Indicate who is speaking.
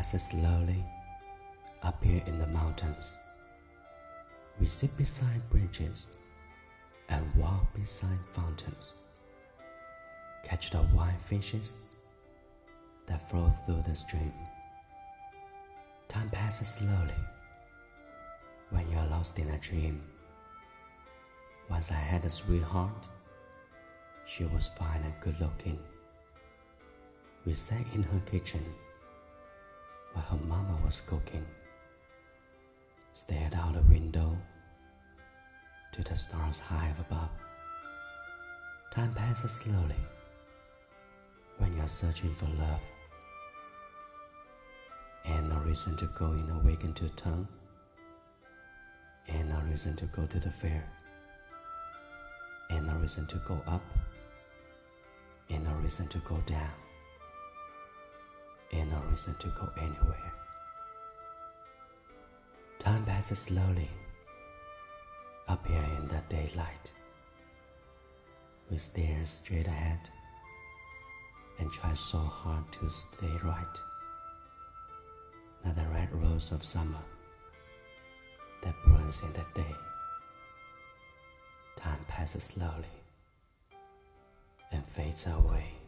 Speaker 1: passes slowly up here in the mountains. We sit beside bridges and walk beside fountains. Catch the white fishes that flow through the stream. Time passes slowly when you're lost in a dream. Once I had a sweetheart, she was fine and good looking. We sat in her kitchen while her mama was cooking, stared out the window to the stars high above. Time passes slowly when you're searching for love. And no reason to go in a wig and two-tone. And no reason to go to the fair. And no reason to go up. And no reason to go down. And no reason to go anywhere. Time passes slowly up here in the daylight. We stare straight ahead and try so hard to stay right. Not the red rose of summer that burns in the day. Time passes slowly and fades away.